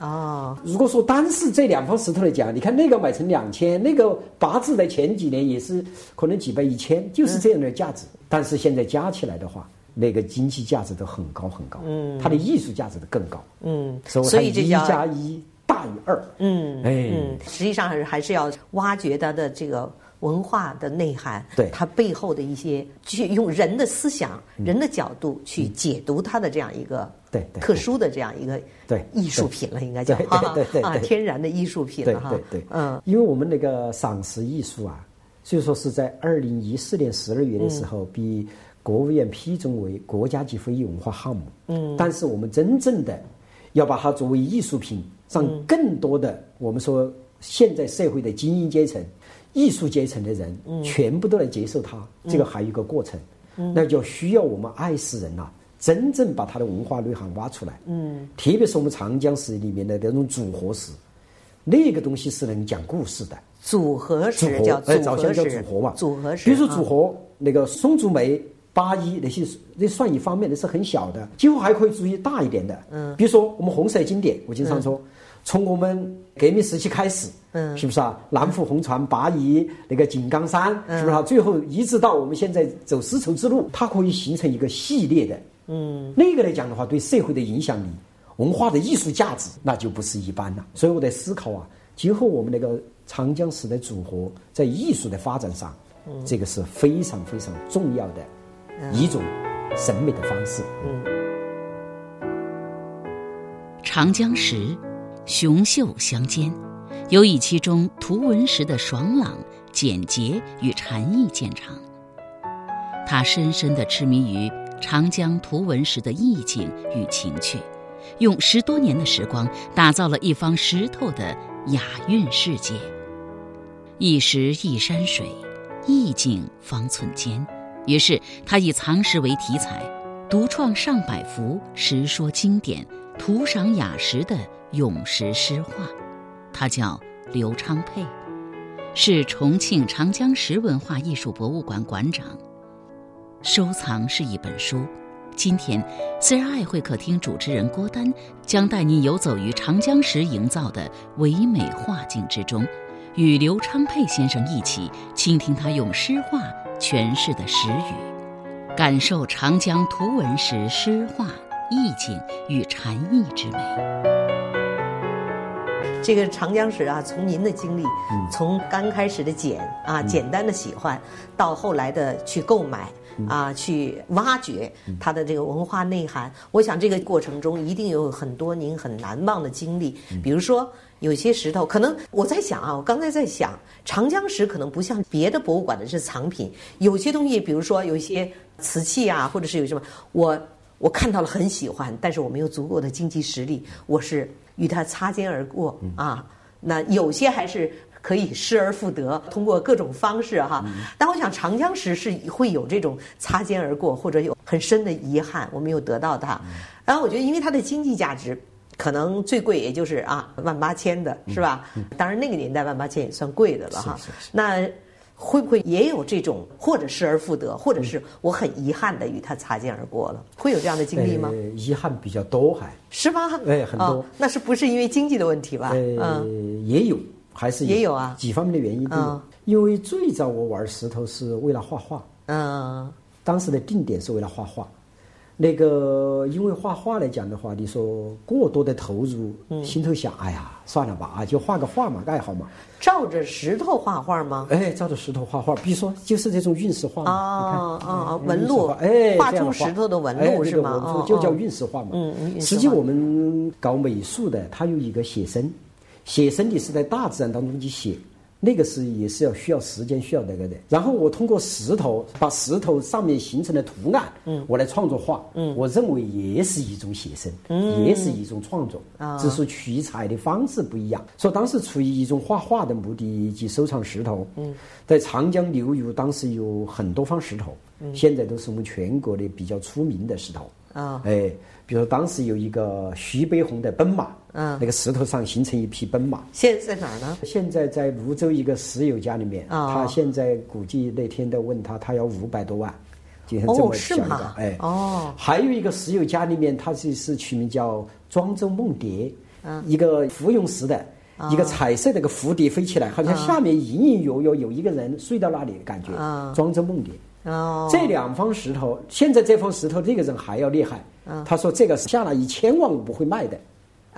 哦，如果说单是这两方石头来讲，你看那个买成两千，那个八字的前几年也是可能几百一千，就是这样的价值。但是现在加起来的话，那个经济价值都很高很高，嗯，它的艺术价值的更高，嗯，所以一加一。大于二，嗯，哎，实际上还是还是要挖掘它的这个文化的内涵，对。它背后的一些，去用人的思想、人的角度去解读它的这样一个对特殊的这样一个对艺术品了，应该叫对对啊天然的艺术品了哈。对对。嗯，因为我们那个赏识艺术啊，所以说是在二零一四年十二月的时候，被国务院批准为国家级非遗文化项目。嗯，但是我们真正的要把它作为艺术品。让更多的我们说现在社会的精英阶层、艺术阶层的人，全部都来接受它，这个还有一个过程，那就需要我们爱诗人呐，真正把它的文化内涵挖出来。嗯，特别是我们长江史里面的那种组合史，那个东西是能讲故事的。组合史叫组合叫组合嘛？组合史。比如说组合那个松竹梅。八一那些那算一方面，的是很小的，今后还可以注意大一点的。嗯，比如说我们红色经典，我经常说，从我们革命时期开始，嗯，是不是啊？南湖红船、八一那个井冈山，是不是啊？最后一直到我们现在走丝绸之路，它可以形成一个系列的。嗯，那个来讲的话，对社会的影响力、文化的艺术价值，那就不是一般了。所以我在思考啊，今后我们那个长江时代组合在艺术的发展上，这个是非常非常重要的。一种审美的方式。嗯，长江石，雄秀相间，尤以其中图文石的爽朗、简洁与禅意见长。他深深地痴迷于长江图文石的意境与情趣，用十多年的时光打造了一方石头的雅韵世界。一石一山水，意境方寸间。于是，他以藏石为题材，独创上百幅石说经典、图赏雅石的咏石诗画。他叫刘昌佩，是重庆长江石文化艺术博物馆馆长。收藏是一本书。今天，虽然爱会客厅主持人郭丹将带您游走于长江石营造的唯美画境之中，与刘昌佩先生一起倾听他用诗画。诠释的时语，感受长江图文时诗画意境与禅意之美。这个长江史啊，从您的经历，从刚开始的简啊简单的喜欢，到后来的去购买啊，去挖掘它的这个文化内涵，我想这个过程中一定有很多您很难忘的经历，比如说。有些石头可能我在想啊，我刚才在想，长江石可能不像别的博物馆的是藏品，有些东西，比如说有一些瓷器啊，或者是有什么，我我看到了很喜欢，但是我没有足够的经济实力，我是与它擦肩而过啊。那有些还是可以失而复得，通过各种方式哈。但我想长江石是会有这种擦肩而过，或者有很深的遗憾，我没有得到它。然后我觉得，因为它的经济价值。可能最贵也就是啊万八千的是吧？当然那个年代万八千也算贵的了哈。那会不会也有这种或者失而复得，或者是我很遗憾的与它擦肩而过了？会有这样的经历吗？遗憾比较多还。是吗？哎，很多。那是不是因为经济的问题吧？嗯，也有，还是也有啊，几方面的原因都有。因为最早我玩石头是为了画画，嗯，当时的定点是为了画画。那个，因为画画来讲的话，你说过多的投入，心头想，哎呀，算了吧，啊，就画个画嘛，爱好嘛。照着石头画画吗？哎，照着石头画画，比如说就是这种运石画嘛，啊啊，纹路，哎，画出石头的纹路是吗？就叫运石画嘛。嗯，实际我们搞美术的，它有一个写生，写生你是在大自然当中去写。那个是也是要需要时间需要那个的，然后我通过石头把石头上面形成的图案，嗯，我来创作画，嗯，我认为也是一种写生，嗯，也是一种创作，啊，只是取材的方式不一样。所以当时出于一种画画的目的以及收藏石头，嗯，在长江流域当时有很多方石头，嗯，现在都是我们全国的比较出名的石头，啊，哎。比如当时有一个徐悲鸿的奔马，嗯，那个石头上形成一匹奔马。现在在哪儿呢？现在在泸州一个石油家里面。啊，他现在估计那天都问他，他要五百多万，就像这么小一个，哎，哦。还有一个石油家里面，他是是取名叫庄周梦蝶，嗯，一个芙蓉石的，一个彩色的个蝴蝶飞起来，好像下面隐隐约约有一个人睡到那里的感觉。啊，庄周梦蝶。哦，这两方石头，现在这方石头这个人还要厉害。他说：“这个下了一千万我不会卖的，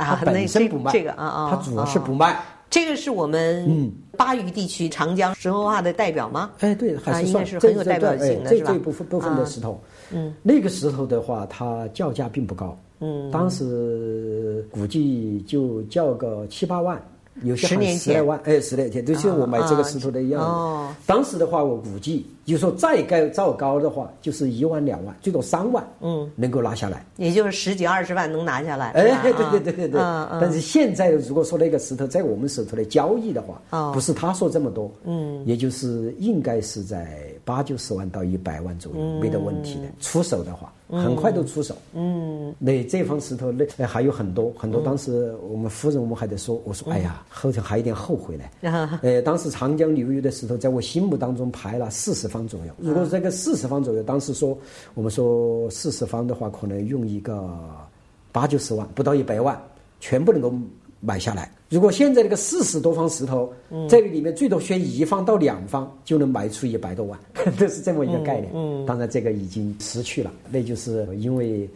他本身不卖，这个啊啊，它主要是不卖，这个是我们巴渝地区长江石文化的代表吗？哎，对，还是应该是很有代表性的，这这部分部分的石头。嗯，那个石头的话，它叫价并不高。嗯，当时估计就叫个七八万。有些还十来万，哎，十来天，就像我买这个石头的一样。哦，当时的话，我估计，就说再高造高的话，就是一万两万，最多三万，嗯，能够拿下来。也就是十几二十万能拿下来。哎，对对对对对。但是现在如果说那个石头在我们手头的交易的话，不是他说这么多，嗯，也就是应该是在八九十万到一百万左右，没得问题的。出手的话。很快都出手。嗯，那这方石头那还有很多很多。当时我们夫人我们还在说，我说哎呀，后头还有点后悔呢。呃，当时长江流域的石头在我心目当中排了四十方左右。如果这个四十方左右，当时说我们说四十方的话，可能用一个八九十万，不到一百万，全部能够。买下来，如果现在这个四十多方石头，这个里面最多选一方到两方就能卖出一百多万，这是这么一个概念。当然，这个已经失去了，那就是因为。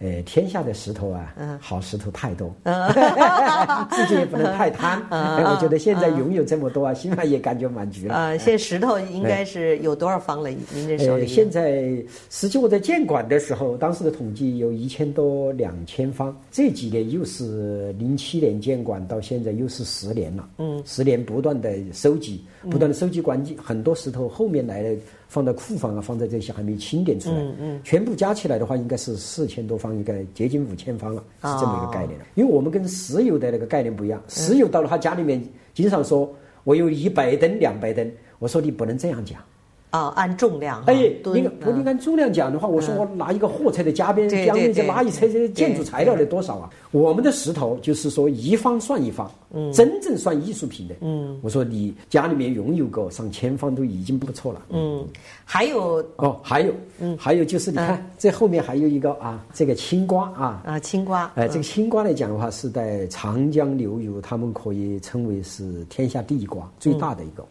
呃，天下的石头啊，好石头太多，自己也不能太贪。我觉得现在拥有这么多啊，起码也感觉满足了。啊，现在石头应该是有多少方了？您这手里？现在实际我在建馆的时候，当时的统计有一千多两千方。这几年又是零七年建馆，到现在又是十年了。嗯，十年不断的收集，不断的收集关机，很多石头后面来了。放在库房啊，放在这些还没清点出来，全部加起来的话，应该是四千多方，应该接近五千方了，是这么一个概念。因为我们跟石油的那个概念不一样，石油到了他家里面，经常说我有一百吨、两百吨，我说你不能这样讲。啊，按重量哎，你我你按重量讲的话，我说我拿一个货车的加边加面积拉一车这建筑材料的多少啊？我们的石头就是说一方算一方，嗯，真正算艺术品的，嗯，我说你家里面拥有个上千方都已经不错了，嗯，还有哦，还有，嗯，还有就是你看这后面还有一个啊，这个青瓜啊，啊，青瓜，哎，这个青瓜来讲的话，是在长江流域，他们可以称为是天下第一瓜，最大的一个。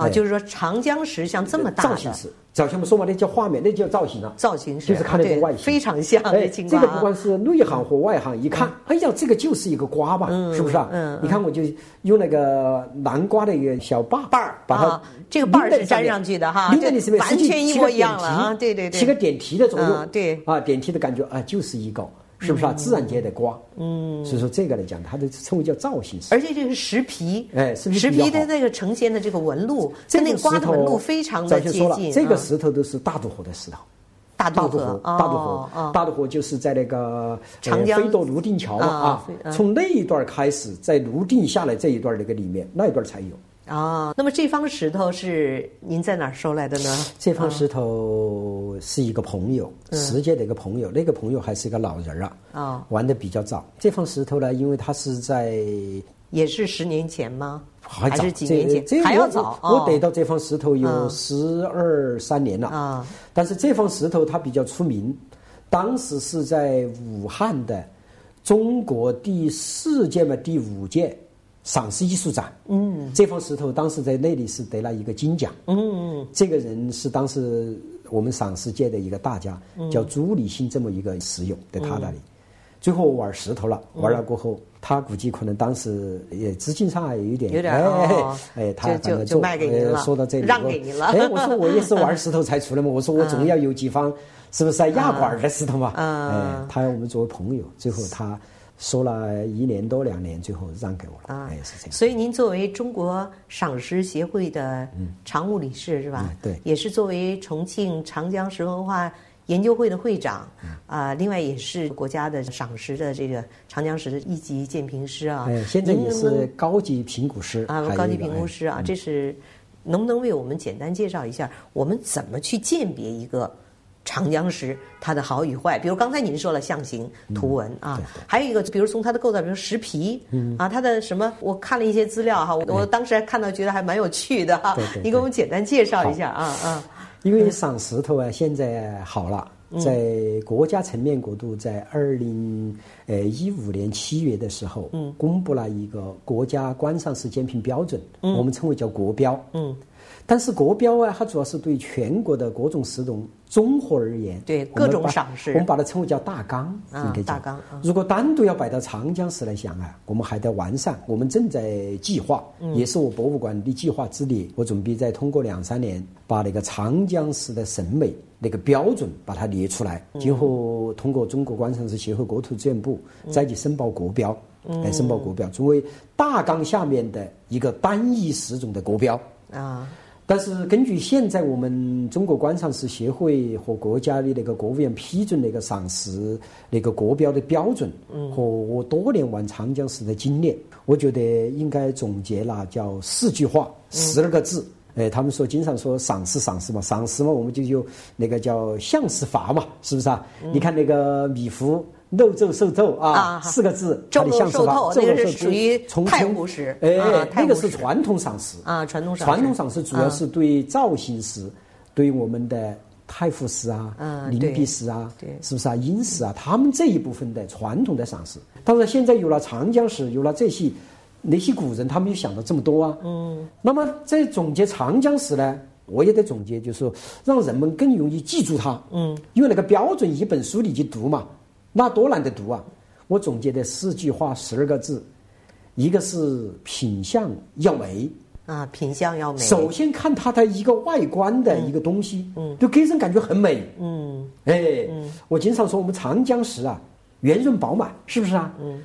啊，就是说长江石像这么大造型石，早前我们说嘛，那叫画面，那叫造型啊。造型石就是看那个外形，非常像。哎，这个不管是内行和外行一看，哎呀，这个就是一个瓜吧，是不是啊？嗯。你看，我就用那个南瓜的一个小把把儿，把它这个把儿是粘上去的哈，完全一模一样了啊！对对对，起个点题的作用，对啊，点题的感觉啊，就是一个。是不是啊？自然界的瓜，嗯，所以说这个来讲，它的称为叫造型石，而且这个石皮，哎，石皮的那个呈现的这个纹路，跟那个瓜的纹路非常的接近。这个石头都是大渡河的石头，大渡河，大渡河，大渡河就是在那个长江。飞夺泸定桥嘛啊，从那一段开始，在泸定下来这一段那个里面，那一段才有。啊，那么这方石头是您在哪儿收来的呢？这方石头是一个朋友，石界的一个朋友，那个朋友还是一个老人啊，啊，玩的比较早。这方石头呢，因为他是在，也是十年前吗？还是几年前？还要早。我得到这方石头有十二三年了啊。但是这方石头它比较出名，当时是在武汉的中国第四届嘛第五届。赏识艺术展，嗯，这方石头当时在那里是得了一个金奖，嗯，这个人是当时我们赏识界的一个大家，叫朱立新这么一个石友，在他那里，最后玩石头了，玩了过后，他估计可能当时也资金上有一点，有点，哎，哎，他就就卖给您了，说到这里，让给您了，哎，我说我也是玩石头才出来嘛，我说我总 要有几方，是不是压管的石头嘛，哎，他我们作为朋友，最后他。说了一年多两年，最后让给我了。啊，是这样。所以您作为中国赏识协会的常务理事是吧？对。也是作为重庆长江石文化研究会的会长，啊，另外也是国家的赏识的这个长江石的一级鉴评师啊。哎，现在也是高级评估师啊，高级评估师啊。这是能不能为我们简单介绍一下，我们怎么去鉴别一个？长江石它的好与坏，比如刚才您说了象形图文啊，还有一个，比如从它的构造，比如石皮啊，它的什么？我看了一些资料哈，我当时还看到觉得还蛮有趣的哈。你给我们简单介绍一下啊啊。因为赏石头啊，现在好了，在国家层面国度，在二零呃一五年七月的时候，嗯，公布了一个国家观赏石鉴评标准，我们称为叫国标，嗯。但是国标啊，它主要是对全国的各种石种综合而言，对各种赏识，我们把它称为叫大纲，应该大纲。如果单独要摆到长江史来讲啊，我们还在完善。我们正在计划，也是我博物馆的计划之列。我准备再通过两三年，把那个长江史的审美那个标准把它列出来。今后通过中国观赏史协会国土资源部再去申报国标，来申报国标，作为大纲下面的一个单一十种的国标啊。但是根据现在我们中国观赏石协会和国家的那个国务院批准那个赏石那个国标的标准，和我多年玩长江石的经验，我觉得应该总结了叫四句话十二个字。哎，他们说经常说赏识赏识嘛，赏识嘛，我们就有那个叫相识法嘛，是不是啊？你看那个米芾。漏皱受透啊，四个字，它的像是吧？这个是属于太湖石，哎，那个是传统赏识啊，传统赏传统赏识主要是对造型石，对我们的太湖石啊、灵璧石啊，是不是啊？阴石啊，他们这一部分的传统的赏识。当然，现在有了长江石，有了这些，那些古人他没有想到这么多啊。嗯。那么在总结长江时呢，我也得总结，就是说让人们更容易记住它。嗯。因为那个标准一本书里去读嘛。那多难得读啊！我总结的四句话，十二个字，一个是品相要美啊，品相要美。首先看它的一个外观的一个东西，嗯，就给人感觉很美，嗯，哎，嗯我经常说我们长江石啊，圆润饱满，是不是啊？嗯，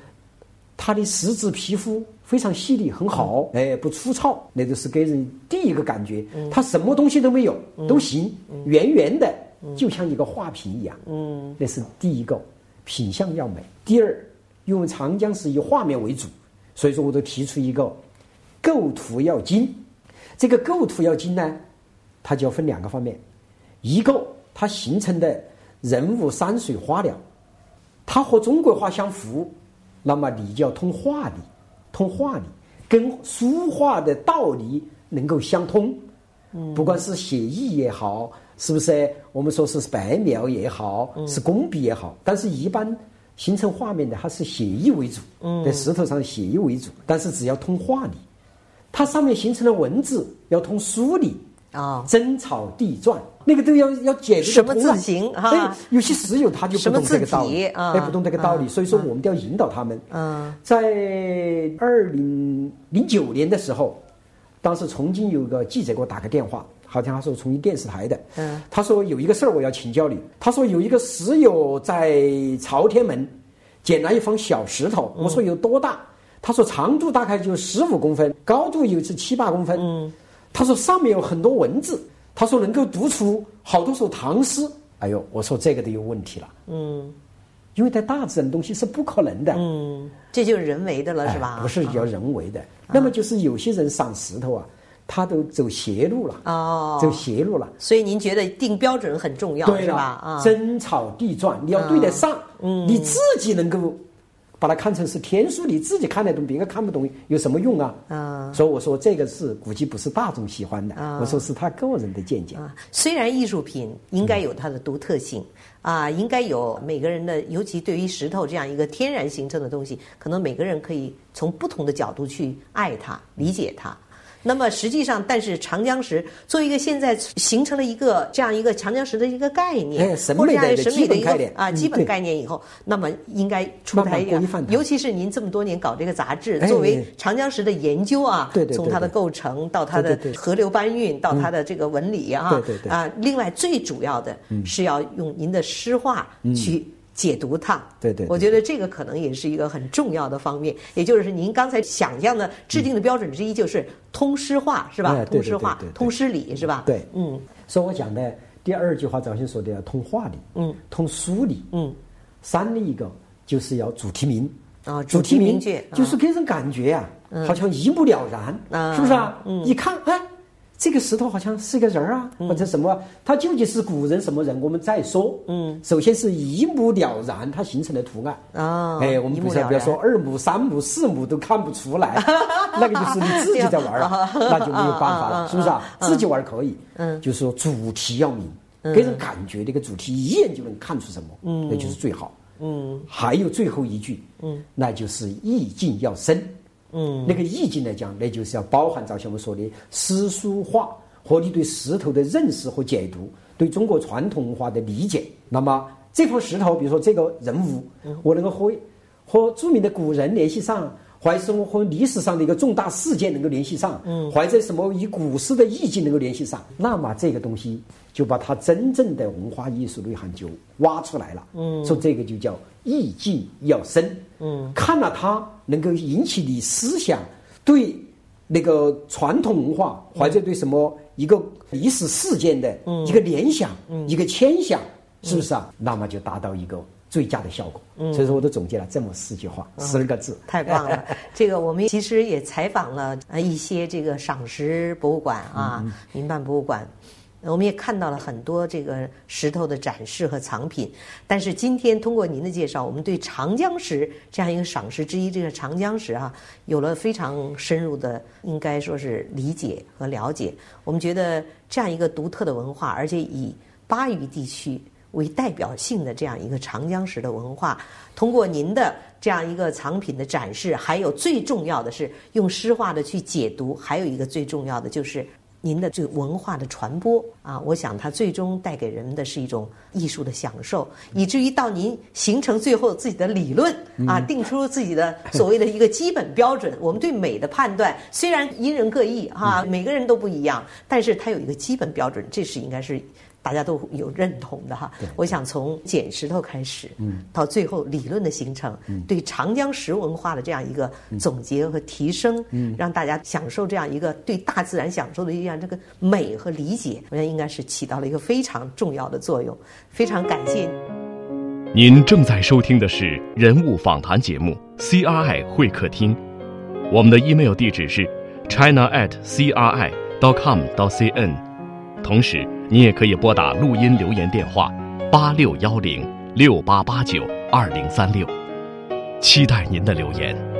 它的实质皮肤非常细腻，很好，哎，不粗糙，那就是给人第一个感觉。它什么东西都没有，都行，圆圆的，就像一个画屏一样，嗯，那是第一个。品相要美。第二，因为长江是以画面为主，所以说我都提出一个构图要精。这个构图要精呢，它就要分两个方面：一个它形成的人物、山水、花鸟，它和中国画相符，那么你就要通画理，通画理，跟书画的道理能够相通。嗯，不管是写意也好。是不是？我们说是白描也好，是工笔也好，但是一般形成画面的它是写意为主，在石头上写意为主。但是只要通画理，它上面形成的文字要通书理啊，争草地转那个都要要解什么字形哈？有些石友他就不懂这个道理，哎，不懂这个道理，所以说我们都要引导他们。嗯，在二零零九年的时候，当时重庆有个记者给我打个电话。好像他说从电视台的，嗯，他说有一个事儿我要请教你。他说有一个石友在朝天门捡了一方小石头，我说有多大？他说长度大概就十五公分，高度有是七八公分。嗯，他说上面有很多文字，他说能够读出好多首唐诗。哎呦，我说这个都有问题了。嗯，因为在大自然东西是不可能的。嗯，这就是人为的了，是吧？不是叫人为的。那么就是有些人赏石头啊。他都走邪路了哦，走邪路了。所以您觉得定标准很重要，是吧？啊，真草地转，你要对得上，嗯，你自己能够把它看成是天书，你自己看得懂，别人看不懂有什么用啊？啊，所以我说这个是估计不是大众喜欢的，我说是他个人的见解。虽然艺术品应该有它的独特性啊，应该有每个人的，尤其对于石头这样一个天然形成的东西，可能每个人可以从不同的角度去爱它、理解它。那么实际上，但是长江石作为一个现在形成了一个这样一个长江石的一个概念，或者这样审美的一个啊基本概念以后，那么应该出台一个，尤其是您这么多年搞这个杂志，作为长江石的研究啊，从它的构成到它的河流搬运到它的这个纹理啊，啊，另外最主要的是要用您的诗画去。解读它，对对，我觉得这个可能也是一个很重要的方面，也就是您刚才想象的制定的标准之一，就是通诗化，是吧？通诗化，通诗理，是吧？对，嗯。所以我讲的第二句话，早先说的要通画理，嗯，通书理，嗯。三的一个就是要主题名啊，主题明确，就是给人感觉呀，好像一目了然，是不是啊？嗯，一看，哎。这个石头好像是个人儿啊，或者什么？它究竟是古人什么人？我们再说。嗯，首先是一目了然，它形成的图案啊。哎，我们不要不要说二目、三目、四目都看不出来，那个就是你自己在玩儿，那就没有办法了，是不是啊？自己玩可以，嗯，就是说主题要明，给人感觉这个主题一眼就能看出什么，嗯，那就是最好。嗯，还有最后一句，嗯，那就是意境要深。嗯，那个意境来讲，那就是要包含，早前我们说的诗书画和你对石头的认识和解读对中国传统文化的理解。那么这块石头，比如说这个人物，我能够和和著名的古人联系上。或者是我和历史上的一个重大事件能够联系上，嗯，或者什么与古诗的意境能够联系上，那么这个东西就把它真正的文化艺术内涵就挖出来了，嗯，说这个就叫意境要深，嗯，看了它能够引起你思想对那个传统文化或者对什么一个历史事件的一个联想，一个牵想，是不是啊？那么就达到一个。最佳的效果，所以说我都总结了这么四句话，十二个字，太棒了。这个我们其实也采访了呃一些这个赏识博物馆啊，民办博物馆，我们也看到了很多这个石头的展示和藏品。但是今天通过您的介绍，我们对长江石这样一个赏石之一，这个长江石啊，有了非常深入的应该说是理解和了解。我们觉得这样一个独特的文化，而且以巴渝地区。为代表性的这样一个长江石的文化，通过您的这样一个藏品的展示，还有最重要的是用诗画的去解读，还有一个最重要的就是您的这个文化的传播啊！我想它最终带给人们的是一种艺术的享受，以至于到您形成最后自己的理论啊，定出自己的所谓的一个基本标准。我们对美的判断虽然因人各异哈，每个人都不一样，但是它有一个基本标准，这是应该是。大家都有认同的哈，我想从捡石头开始，嗯，到最后理论的形成，嗯，对长江石文化的这样一个总结和提升，嗯，让大家享受这样一个对大自然享受的一样这个美和理解，我想应该是起到了一个非常重要的作用。非常感谢。您正在收听的是人物访谈节目 CRI 会客厅，我们的 email 地址是 china at cri dot com dot cn，同时。你也可以拨打录音留言电话八六幺零六八八九二零三六，期待您的留言。